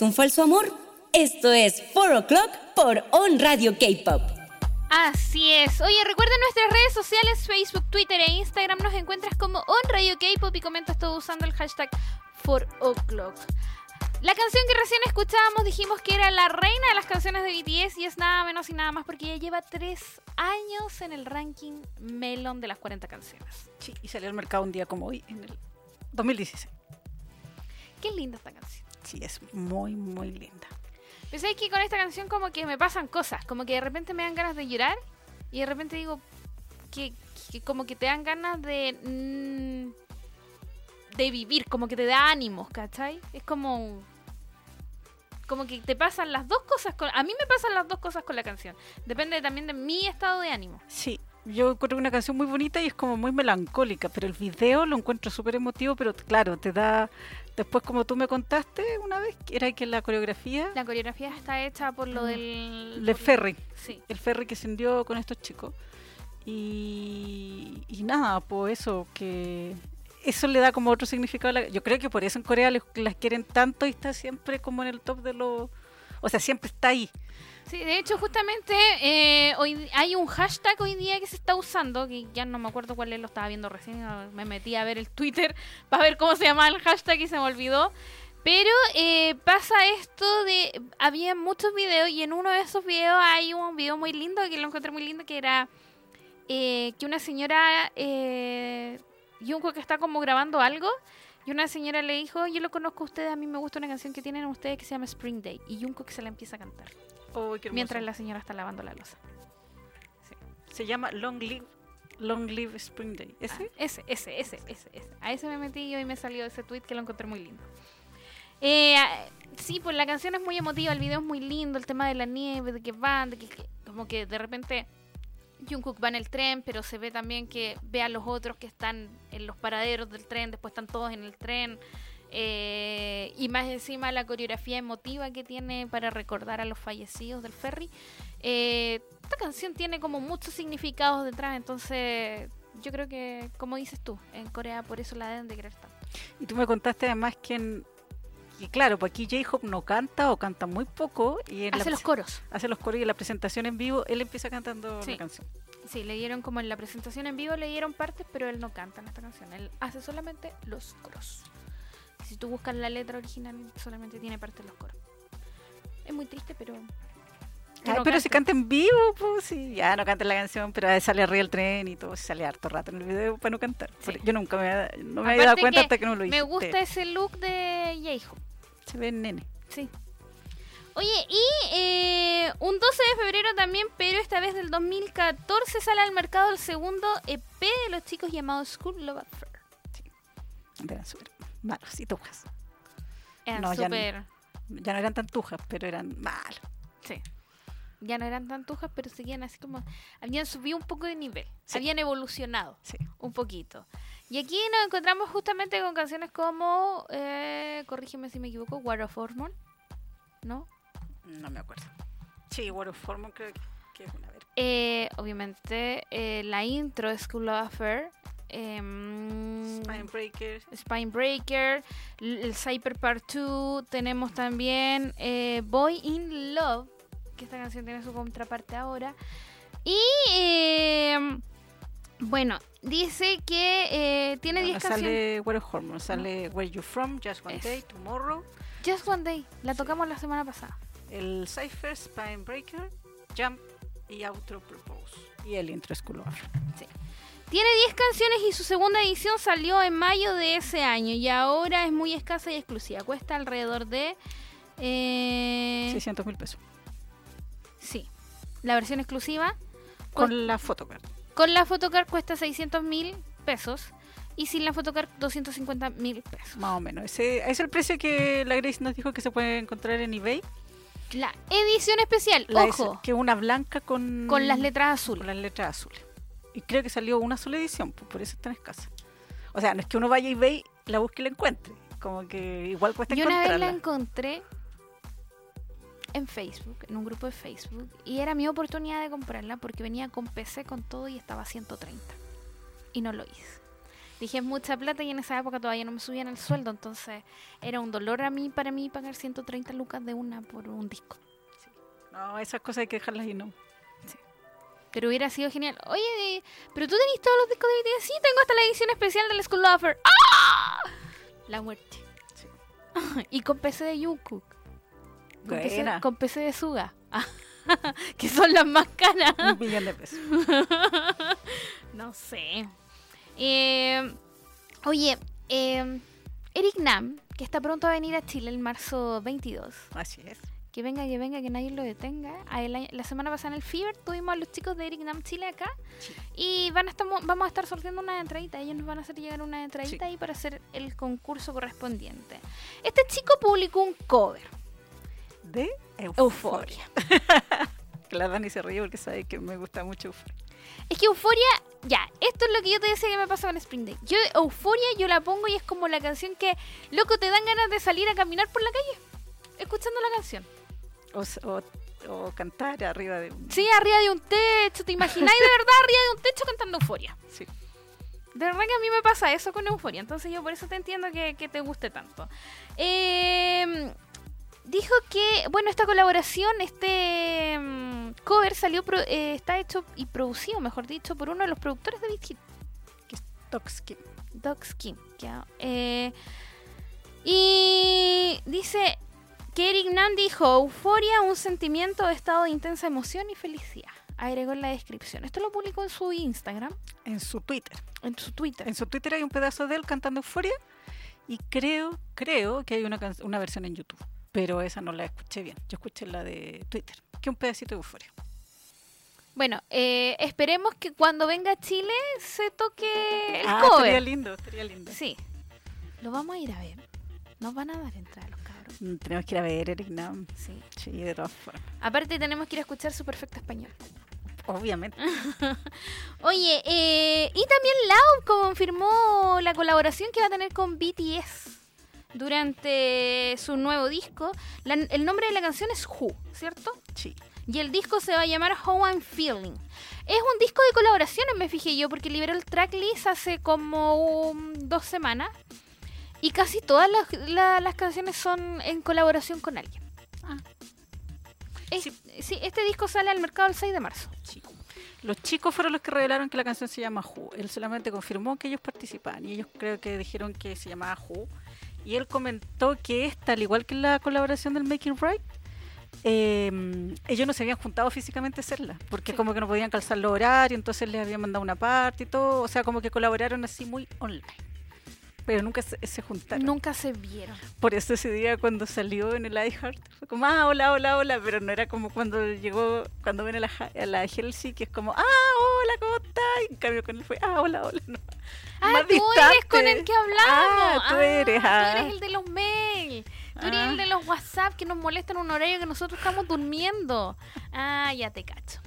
es un falso amor, esto es 4 O'Clock por On Radio K-Pop. Así es. Oye, recuerda nuestras redes sociales, Facebook, Twitter e Instagram. Nos encuentras como On Radio K-Pop y comentas todo usando el hashtag 4o'clock. La canción que recién escuchábamos dijimos que era la reina de las canciones de BTS y es nada menos y nada más porque ya lleva tres años en el ranking Melon de las 40 canciones. Sí, y salió al mercado un día como hoy, en el 2016. Qué linda esta canción. Sí, es muy, muy linda. Pero sabes que con esta canción como que me pasan cosas, como que de repente me dan ganas de llorar y de repente digo que, que como que te dan ganas de mm, de vivir, como que te da ánimos, ¿cachai? Es como como que te pasan las dos cosas con a mí me pasan las dos cosas con la canción. Depende también de mi estado de ánimo. Sí, yo encuentro una canción muy bonita y es como muy melancólica, pero el video lo encuentro súper emotivo, pero claro, te da... Después, como tú me contaste una vez, que era que la coreografía La coreografía está hecha por lo del de por- Ferry, Sí. el Ferry que se hundió con estos chicos. Y, y nada, pues eso, que eso le da como otro significado. a la- yo creo que por eso en Corea les- las quieren tanto y está siempre como en el top de los... O sea, siempre está ahí. Sí, de hecho, justamente eh, hoy hay un hashtag hoy día que se está usando, que ya no me acuerdo cuál es, lo estaba viendo recién, me metí a ver el Twitter para ver cómo se llamaba el hashtag y se me olvidó. Pero eh, pasa esto de, había muchos videos y en uno de esos videos hay un video muy lindo, que lo encontré muy lindo, que era eh, que una señora, eh, Jungkook que está como grabando algo, y una señora le dijo, yo lo conozco a ustedes, a mí me gusta una canción que tienen ustedes que se llama Spring Day, y Jungkook se la empieza a cantar. Oh, qué. Mientras la señora está lavando la losa. Se llama Long Live, Long Live Spring Day. ¿Ese? Ah, ese, ese, ese, ese, ese. A ese me metí y hoy me salió ese tweet que lo encontré muy lindo. Eh, ah, sí, pues la canción es muy emotiva, el video es muy lindo, el tema de la nieve, de que van, de que, que- como que de repente Jungkook va en el tren, pero se ve también que ve a los otros que están en los paraderos del tren, después están todos en el tren. eh, y más encima la coreografía emotiva que tiene para recordar a los fallecidos del ferry. Eh, esta canción tiene como muchos significados detrás, entonces yo creo que, como dices tú, en Corea por eso la deben de querer tanto. Y tú me contaste además que, en, que claro, pues aquí J-Hope no canta o canta muy poco. y en la Hace los coros. Hace los coros y en la presentación en vivo él empieza cantando Sí. la canción. Sí, le dieron como en la presentación en vivo, le dieron partes, pero él no canta en esta canción. Él hace solamente los coros. Si tú buscas la letra original, solamente tiene parte de los coros. Es muy triste, pero. que Ay, no pero si canta en vivo, pues sí, ya no canta la canción, pero ahí sale arriba el tren y todo, sale harto rato en el video para no cantar. Sí. Yo nunca me, había- no me había dado cuenta hasta que no lo hice. Me gusta ese look de Yeho. Se ve nene. Sí. Oye, y eh, un 12 de febrero también, pero esta vez del 2014, sale al mercado el segundo EP de los chicos llamado School Love Affair. Eran súper malos y tujas. Eran No, ya no. súper... Ya no eran tan tujas, pero eran malos. Sí. Ya no eran tan tujas, pero seguían así como... Habían subido un poco de nivel. Sí. Habían evolucionado Sí. un poquito. Y aquí nos encontramos justamente con canciones como... eh, corrígeme si me equivoco, War of Hormone. ¿No? No me acuerdo. Sí, World of Hormone creo que, es una ver. Eh, obviamente, eh, la intro de School of Affair. em, Spine Breakers. Spine Breaker, l- el Cyper Part 2, tenemos también eh, Boy in Love, que esta canción tiene su contraparte ahora. Y eh, bueno, dice que eh, tiene 10 Bueno, canciones. sale of Hormone, sale Where You From, Just One Es. Day, Tomorrow, Just One Day, la tocamos la semana pasada. el Cypher, Spine Breaker, Jump y Outro Propose. Y el intro of Rock. Tiene 10 canciones y su segunda edición salió en mayo de ese año y ahora es muy escasa y exclusiva. Cuesta alrededor de... eh, 600 mil pesos. sí, la versión exclusiva Con la photocard. Con la photocard cuesta 600 mil pesos y sin la photocard 250 mil pesos. Más o menos. Ese es el precio que la Grace nos dijo que se puede encontrar en eBay. La edición especial, La ojo, es- que una blanca con, con las letras con azules. las letras azules. Y creo que salió una sola edición, pues por eso es tan escasa. O sea, no es que uno vaya a eBay, la busque y la encuentre. Como que igual cuesta Yo una vez la encontrarla. encontré en Facebook, en un grupo de Facebook, y era mi oportunidad de comprarla porque venía con PC con todo y estaba a 130. Y no lo hice. Dije, es mucha plata y en esa época todavía no me subían el sueldo, entonces era un dolor a mí para mí pagar 130 lucas de una por un disco. No, esas cosas hay que dejarlas y no. Pero hubiera sido genial. Oye, pero tú tenés todos los discos de BTS. Sí, tengo hasta la edición especial del School Offer. ¡Ah! La muerte. y con PC de Jungkook. Con PC, Buena. con PC de Suga. Que son las más caras. Un millón de pesos. no sé. Eh, oye, eh, Eric Nam, que está pronto a venir a Chile el marzo 22. Así es. Que venga, que venga, que nadie lo detenga. Año- la semana pasada en el Fever tuvimos a los chicos de Eric Nam Chile acá. Y van a estar, vamos a estar sorteando una entradita. Ellos nos van a hacer llegar una entradita ahí para hacer el concurso correspondiente. Este chico publicó un cover. De Euforia. Que la Dani se ríe porque sabe que me gusta mucho Euforia. Es que Euforia, ya, esto es lo que yo te decía que me pasa con Spring Day. Yo, Euforia, yo la pongo y es como la canción que, loco, te dan ganas de salir a caminar por la calle escuchando la canción. O, s- o- o cantar arriba de un... Sí, arriba de un techo, ¿te imagináis de verdad arriba de un techo cantando Euforia? Sí. De verdad que a mí me pasa eso con Euforia, entonces yo por eso te entiendo que, que te guste tanto. Eh, dijo que, bueno, esta colaboración, este mm, cover salió, pro- eh, está hecho y producido, mejor dicho, por uno de los productores de Big Hit, Toxkin. Doc Skin. ya, eh, y dice que Eric Nam dijo, euforia, un sentimiento de estado de intensa emoción y felicidad. Agregó en la descripción. Esto lo publicó en su Instagram, En su Twitter. en su Twitter. En su Twitter hay un pedazo de él cantando Euforia. Y creo, creo que hay una, una versión en YouTube. Pero esa no la escuché bien. Yo escuché la de Twitter. Que un pedacito de Euforia. Bueno, eh, esperemos que cuando venga a Chile se toque el ah, cover. lindo, estaría lindo. Sí. Lo vamos a ir a ver. Nos van a dar entrada los cabros. Mm, Tenemos que ir a ver Eric Nam. Sí. Sí, de todas formas. Aparte tenemos que ir a escuchar su perfecto español. Obviamente. Oye, eh, y también Lau confirmó la colaboración que va a tener con BTS durante su nuevo disco. La- el nombre de la canción es Who, ¿cierto? Sí. Y el disco se va a llamar How I'm Feeling. Es un disco de colaboraciones, me fijé yo, porque liberó el tracklist hace como um, dos semanas. Y casi todas las, la- las canciones son en colaboración con alguien. Ah. Es- sí, este disco sale al mercado el 6 de marzo. Sí. Los chicos fueron los que revelaron que la canción se llama Who. Él solamente confirmó que ellos participaban y ellos creo que dijeron que se llamaba Who. Y él comentó que esta, al igual que la colaboración del Making Right, eh, ellos no se habían juntado físicamente a hacerla, porque como que no podían calzar los horarios, entonces les habían mandado una parte y todo, o sea, como que colaboraron así muy online. Pero nunca se, se juntaron. Nunca se vieron. Por eso ese día cuando salió en el iHeart fue como, ah, hola, hola, hola, pero no era como cuando llegó, cuando ven a la, a la Helsi, que es como, ah, hola, ¿cómo estás? Y en cambio con él fue, ah, hola, hola, no. Ah, Más tú eres con el que hablamos. Ah, tú eres, Tú ah. eres el de los mails. Tú eres Ah. el de los WhatsApp que nos molestan en un horario que nosotros estamos durmiendo. Ah, ya te cacho.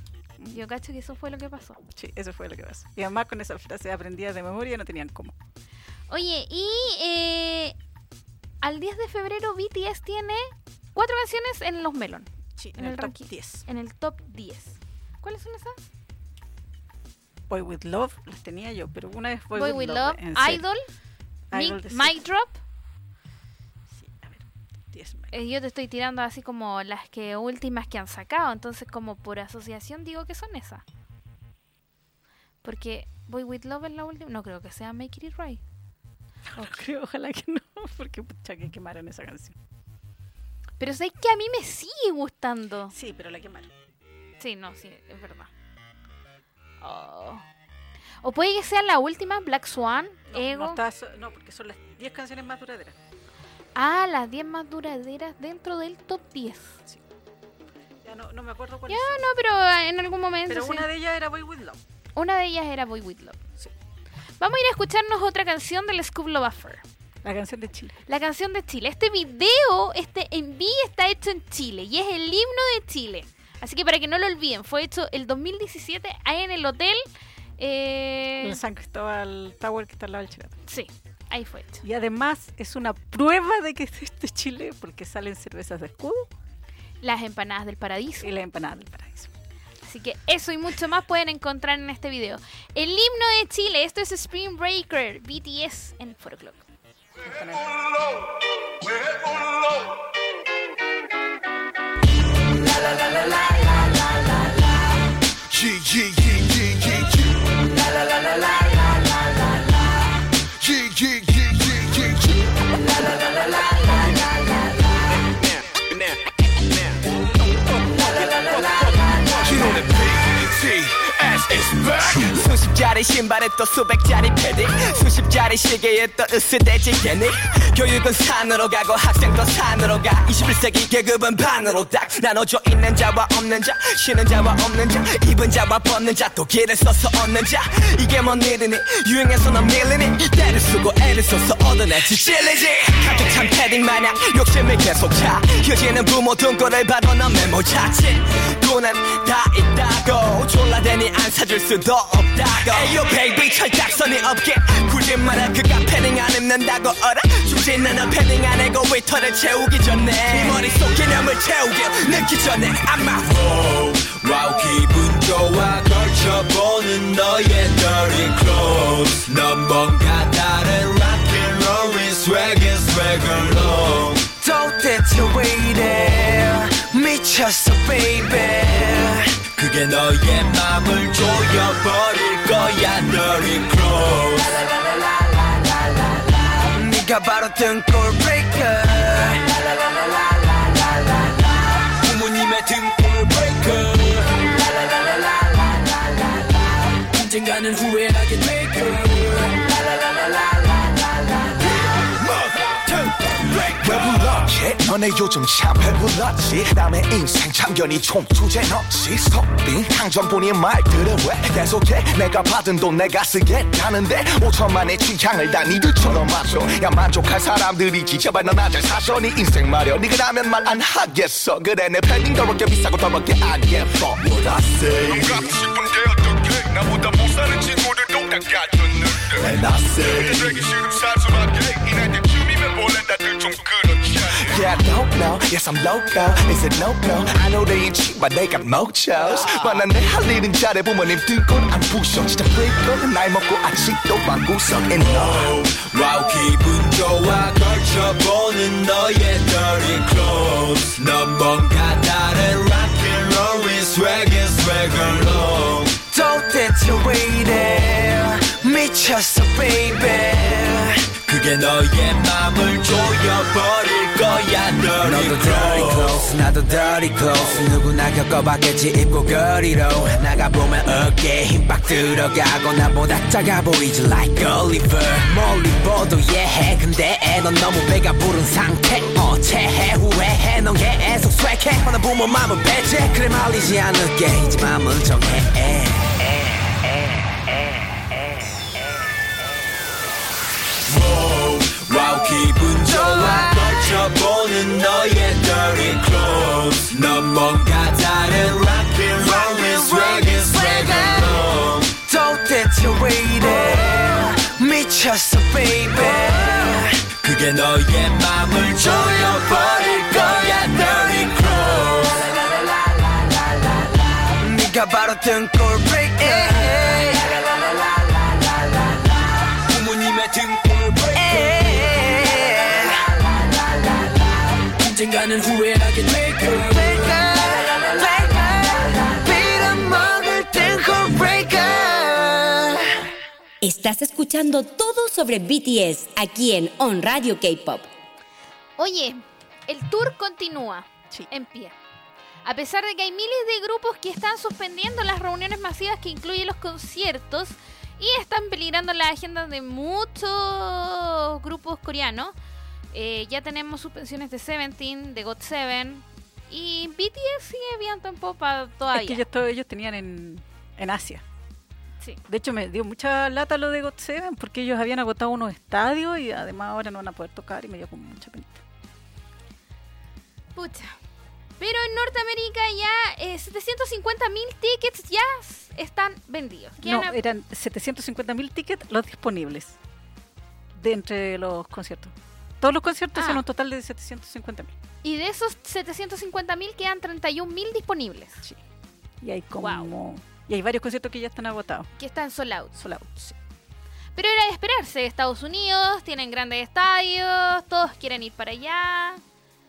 Yo cacho que eso fue lo que pasó. Sí, eso fue lo que pasó. Y además con esa frase aprendida de memoria no tenían cómo. Oye, y eh, al 10 de febrero BTS tiene cuatro canciones en los Melon. Sí, En el top ranking. 10. En el top 10. ¿Cuáles son esas? Boy With Love las tenía yo, pero una vez Boy, Boy, With Love, en serio. Idol, Idol Mic, de Mic Drop. Sí, a ver, 10 más. Eh, yo te estoy tirando así como las que últimas que han sacado, entonces como por asociación digo que son esas. Porque Boy With Love es la última, no creo que sea Make It Right. No creo, ojalá que no, porque pucha que quemaron esa canción. Pero sé que a mí me sigue gustando. Sí, pero la quemaron. Sí, no, sí, es verdad. Oh. O puede que sea la última, Black Swan, No, Ego. no, está no, porque son las 10 canciones más duraderas. Ah, las 10 más duraderas dentro del top 10. Ya no, no me acuerdo cuál Ya, no, pero en algún momento. Pero sí. una de ellas era Boy With Love. Una de ellas era Boy With Love. Sí. Vamos a ir a escucharnos otra canción del Scoop Buffer. La canción de Chile. La canción de Chile. Este video, este envío está hecho en Chile y es el himno de Chile. Así que para que no lo olviden, fue hecho el 2017 ahí en el hotel. eh, El San Cristóbal Tower que está al lado del Chirato. sí, ahí fue hecho. Y además es una prueba de que es de Chile porque salen cervezas de escudo Las empanadas del paraíso. y la empanada del paraíso. Así que eso y mucho más pueden encontrar en este video. El himno de Chile, esto es Spring Breaker, BTS en Foro Club. 짜리 신발에 또 수백 짜리 패딩 수십 짜리 시계에 또 으스대지 개닉 교육은 산으로 가고 학생도 산으로 가. 21세기 계급은 반으로 딱 나눠져 있는 자와 없는 자 쉬는 자와 없는 자 입은 자와 벗는 자 또 길을 써서 얻는 자. 이게 뭔 일이니? 유행해서 넌 밀리니? 때를 쓰고 애를 써서 얻어내지. 찔리지? 가득 찬 패딩 마냥 욕심을 계속 차. 휴지는 부모 등골을 봐도 넌 메모 자칫 돈은 다 있다고. 졸라대니 안 사줄 수도 없다고 에이요 베이비 철딱선이 없게 굳이 말아 그가 패딩 안 입는다고 어라? 주진 않아 패딩 안 해고 위터를 채우기 전에. 네 머릿속 개념을 채우게 늦기 전에 아마. 와우 기분 좋아 걸쳐보는 너의 dirty clothes. 넌 뭔가 다른 rock and roll의 swag and swagger long 도대체 왜 이래? 미쳤어 baby 그게 너의 맘을 조여버릴 거야. dirty clothes 네가 바로 등골 breaker. 부모님의 등골 breaker. 언젠가는 후회 불렀지? 너네 요즘 참 배불렀지. 남의 인생 참견이 총 주제 넣지. 스톱빙 항전뿐인 말들을 왜 계속해? 내가 받은 돈 내가 쓰겠다는데 5천만의 취향을 다 니들처럼 맞춰. 야 만족할 사람들이지 제발 넌 아들 사셔 네 인생 말여 니가라면 말 안 하겠어. 그래 내 팬딩 더럽게 비싸고 더럽게 안 예뻐 What I say? 넌 갖고 싶은데 어떡해 나보다 못 사는 친구들도 다 갖췄는데. And I say? 되기 싫은 사소하게 이날 때쯤이면 원래 다들 좀 그렇지 Yeah, I don't know. Yes, I'm loco. Is it no, no? I know they ain't cheap, but they got mochos. 만난 내할 일은 잘해 부모님 등골 안 부셔. 진짜 freak 날 먹고 아직도 방구석에 너. 와우 기분 좋아 걸쳐보는 너의 dirty clothes 넌 뭔가 다른 rock and roll의 swag and swagger long 이래 미쳤어 baby 그게 너의 맘을 조여버릴 거야 너도 Dirty Clothes 나도 dirty clothes. 누구나 겪어봤겠지 입고 거리로. 나가보면 어깨에 힘빡 들어가고 나보다 작아 보이지 like Oliver 멀리 보도 예해. 근데 넌 너무 배가 부른 상태. 어체해 후회해 넌 계속 swag해 하나 보면 맘은 배제. 그래 말리지 않을게. 이제 맘은 정해 와우 기분 좋아 걸쳐보는 너의 dirty clothes 넌 뭔가 다른 rock and roll with swag and swag alone 도대체 왜 이래 미쳤어 baby 그게 너의 맘을 조여버릴 거야 dirty clothes 네가 바로 등골 break Estás escuchando todo sobre BTS aquí en On Radio K-Pop. Oye, el tour continúa sí. en pie. A pesar de que hay miles de grupos que están suspendiendo las reuniones masivas que incluyen los conciertos y están peligrando las agendas de muchos grupos coreanos, eh, ya tenemos suspensiones de Seventeen, de GOT7 y BTS sigue bien tampoco para todavía. Es que ellos, ellos tenían en, en Asia. Sí. De hecho, me dio mucha lata lo de God Seven porque ellos habían agotado unos estadios y además ahora no van a poder tocar y me dio como mucha penita. Pucha. Pero en Norteamérica ya eh, 750 mil tickets ya están vendidos. No, a- eran 750 mil tickets los disponibles de entre los conciertos. Todos los conciertos Ah. son un total de 750 mil. Y de esos 750 mil quedan 31 mil disponibles. Y hay como. Y hay varios conciertos que ya están agotados. Que están sold out. Sold out, sí. Pero era de esperarse. Estados Unidos tienen grandes estadios. Todos quieren ir para allá.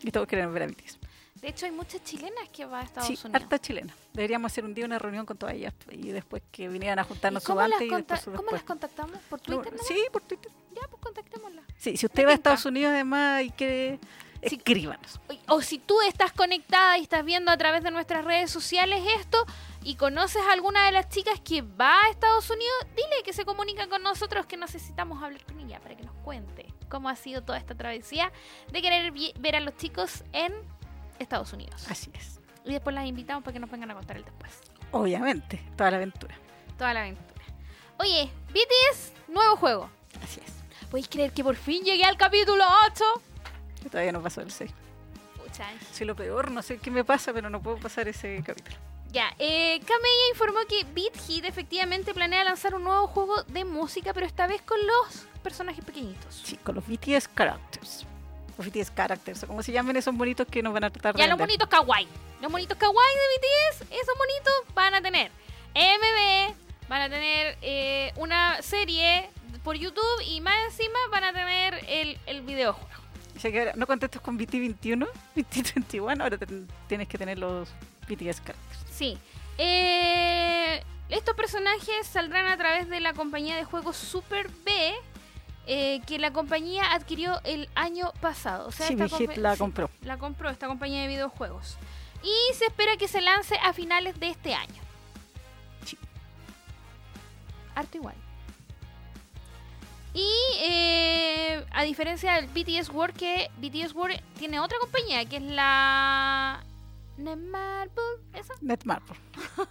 Y todos quieren ver a BTS. De hecho, hay muchas chilenas que van a Estados Sí, Unidos. harta chilena. Deberíamos hacer un día una reunión con todas ellas y después que vinieran a ¿Y juntarnos su antes y después su cómo las contactamos? ¿Por No, Twitter? nomás? sí, por Twitter. Ya, pues contactémoslas. Sí, si usted Me va a. Estados Unidos además y que Sí. escríbanos. O si tú estás conectada y estás viendo a través de nuestras redes sociales esto y conoces a alguna de las chicas que va a Estados Unidos, dile que se comunica con nosotros que necesitamos hablar con ella para que nos cuente cómo ha sido toda esta travesía de querer ver a los chicos en Estados Unidos. Así es. Y después las invitamos para que nos vengan a contar el después. Obviamente, toda la aventura. Toda la aventura. Oye, BTS, nuevo juego. Así es. ¿Podéis creer que por fin llegué al capítulo 8? Yo todavía no paso el 6. Pucha, Soy lo peor, no sé qué me pasa, pero no puedo pasar ese capítulo. Ya, eh, informó que Beat Hit efectivamente planea lanzar un nuevo juego de música, pero esta vez con los personajes pequeñitos. Sí, con los BTS Characters. Los BTS Characters, o como se llamen esos bonitos que nos van a tratar de Ya los bonitos kawaii. Los bonitos kawaii de BTS, esos bonitos van a tener MB, van a tener eh, una serie por YouTube y más encima van a tener el, el videojuego. Dice que ahora no contestes con BT21, BT21, ahora ten- tienes que tener los BTS Characters. Sí. Eh, estos personajes saldrán a través de la compañía de juegos Super B, eh, que la compañía adquirió el año pasado. O sea, Sí, esta compa- la sí, compró. La compró esta compañía de videojuegos. Y se espera que se lance a finales de este año. Sí. Harto igual. Y eh, a diferencia del BTS World, que BTS World tiene otra compañía, que es la... Netmarble, ¿esa? Netmarble.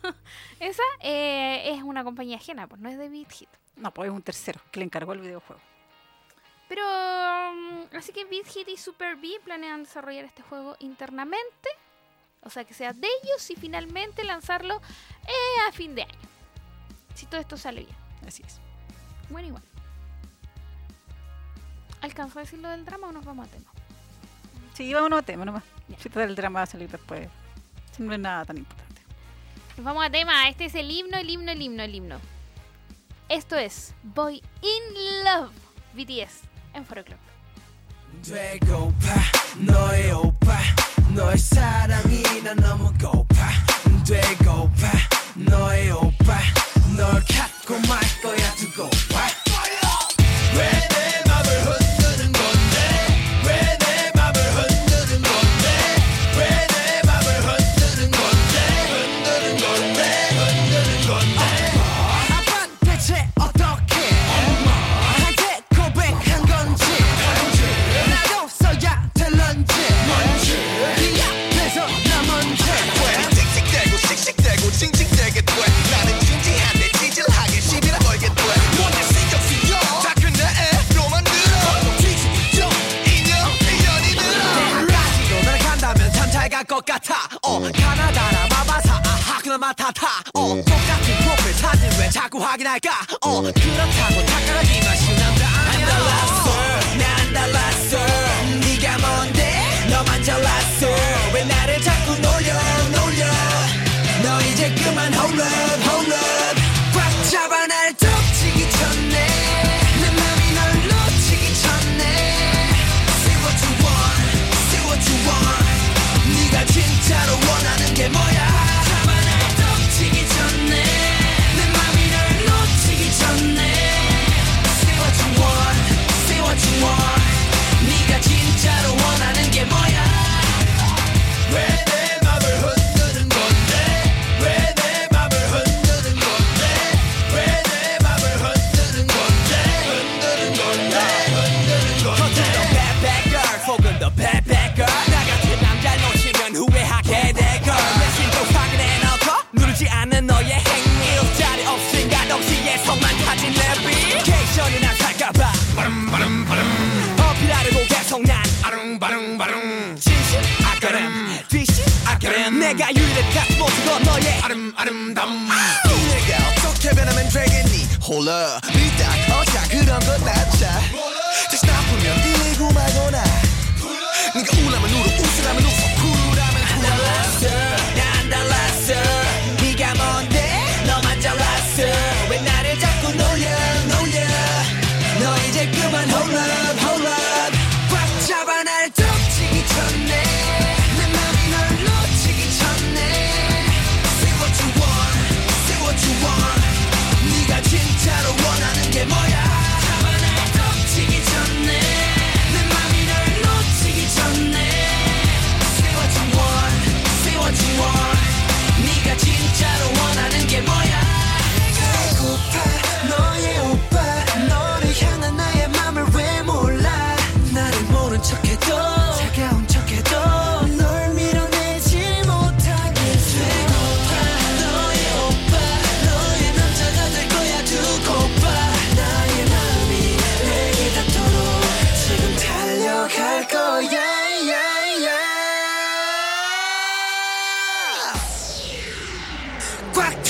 Esa eh, es una compañía ajena, pues no es de Beat Hit. No, pues es un tercero que le encargó el videojuego. Pero mm, así que Beat Hit y Super B planean desarrollar este juego internamente. O sea, que sea de ellos y finalmente lanzarlo eh, a fin de año. Si todo esto sale bien. Así es. Bueno, igual. ¿Alcanzó a decir lo del drama o nos vamos a tema? Sí, vámonos a tema nomás. Si todo el drama va a salir después. Si no es nada tan importante. Nos vamos a tema. Este es el himno, el himno, el himno, el himno. Esto es Boy in Love BTS en Foro Club. 되고파 너의 오빠 너의 사랑이 난 너무 고파 되고파 너의 오빠 널 갖고 것 확인할까? 어 그렇다고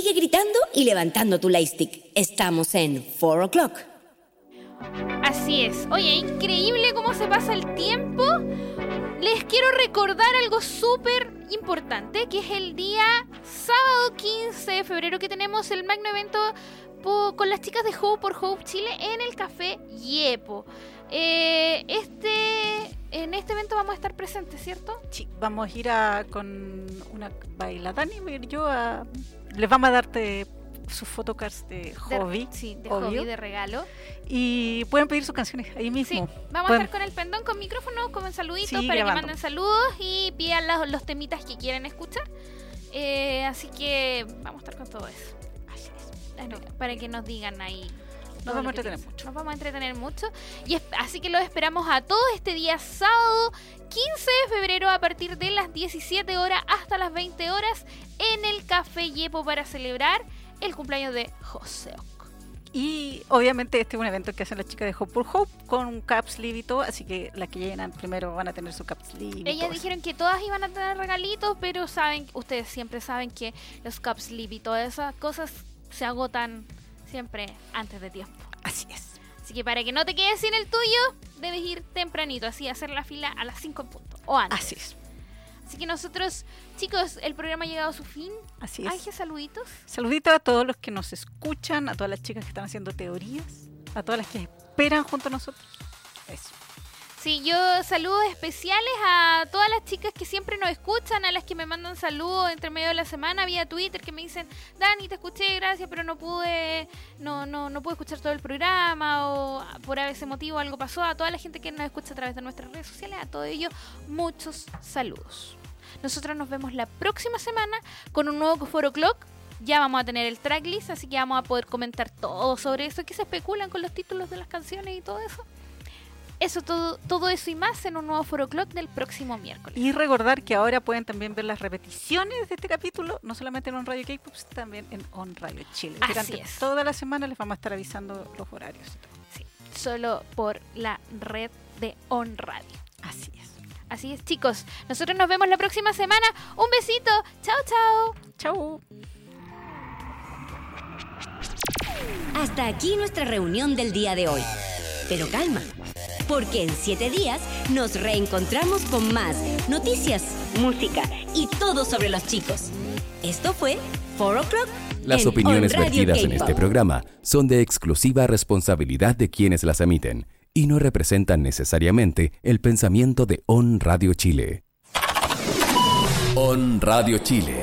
Sigue gritando y levantando tu lightstick. Estamos en 4 o'clock. Así es. Oye, increíble cómo se pasa el tiempo. Les quiero recordar algo súper importante, que es el día sábado 15 de febrero que tenemos el magno evento con las chicas de Hope por Hope Chile en el Café Yepo. Eh, este, en este evento vamos a estar presentes, ¿cierto? Sí, vamos a ir a, con una bailadani, voy a ir yo a... Les vamos a darte sus photocards de De- hobby. sí, de obvio. hobby, de regalo. Y pueden pedir sus canciones ahí Sí, mismo. vamos Pueden- a estar con el pendón, con micrófono, con saluditos Sí, para que manden saludos y pidan los, los temitas que quieren escuchar. Eh, así que vamos a estar con todo eso. Bueno, Para que nos digan ahí. Todo vamos a entretener mucho. Nos vamos a entretener mucho. Y es- así que los esperamos a todos este día sábado 15 de febrero a partir de las 17 horas hasta las 20 horas en el Café Yepo para celebrar el cumpleaños de José Oc. Y obviamente este es un evento que hacen las chicas de Hope for Hope con un cap sleeve y todo, así que las que llenan primero van a tener su cap sleeve. Ellas eso. dijeron que todas iban a tener regalitos, pero saben, ustedes siempre saben que los sleeve y todas esas cosas se agotan siempre antes de tiempo. Así es. Así que para que no te quedes sin el tuyo, debes ir tempranito, así hacer la fila a las 5 en punto o antes. Así es. Así que nosotros, chicos, el programa ha llegado a su fin. Así es. Ángel, saluditos. Saluditos a todos los que nos escuchan, a todas las chicas que están haciendo teorías, a todas las que esperan junto a nosotros. Eso. Sí, yo saludos especiales a todas las chicas que siempre nos escuchan, a las que me mandan saludos entre medio de la semana vía Twitter, que me dicen, Dani, te escuché, gracias, pero no pude, no, no, no pude escuchar todo el programa, o por ese motivo algo pasó. A toda la gente que nos escucha a través de nuestras redes sociales, a todo ello, muchos saludos. Nosotros nos vemos la próxima semana con un nuevo Foro Clock Ya vamos a tener el tracklist, así que vamos a poder comentar todo sobre eso, que se especulan con los títulos de las canciones y todo eso. Eso, todo, todo eso y más en un nuevo Foro Clock del próximo miércoles. Y recordar que ahora pueden también ver las repeticiones de este capítulo, no solamente en On Radio K-Pop, también en On Radio Chile. Así Durante es. toda la semana les vamos a estar avisando los horarios. Sí, solo por la red de On Radio. Así es. Así es, chicos. Nosotros nos vemos la próxima semana. Un besito. Chao, chao. Chau. Hasta aquí nuestra reunión del día de hoy. Pero calma, porque en siete días nos reencontramos con más noticias, música y todo sobre los chicos. Esto fue 4 O'Clock. Las en opiniones On vertidas en este programa son de exclusiva responsabilidad de quienes las emiten y no representan necesariamente el pensamiento de On Radio Chile. On Radio Chile.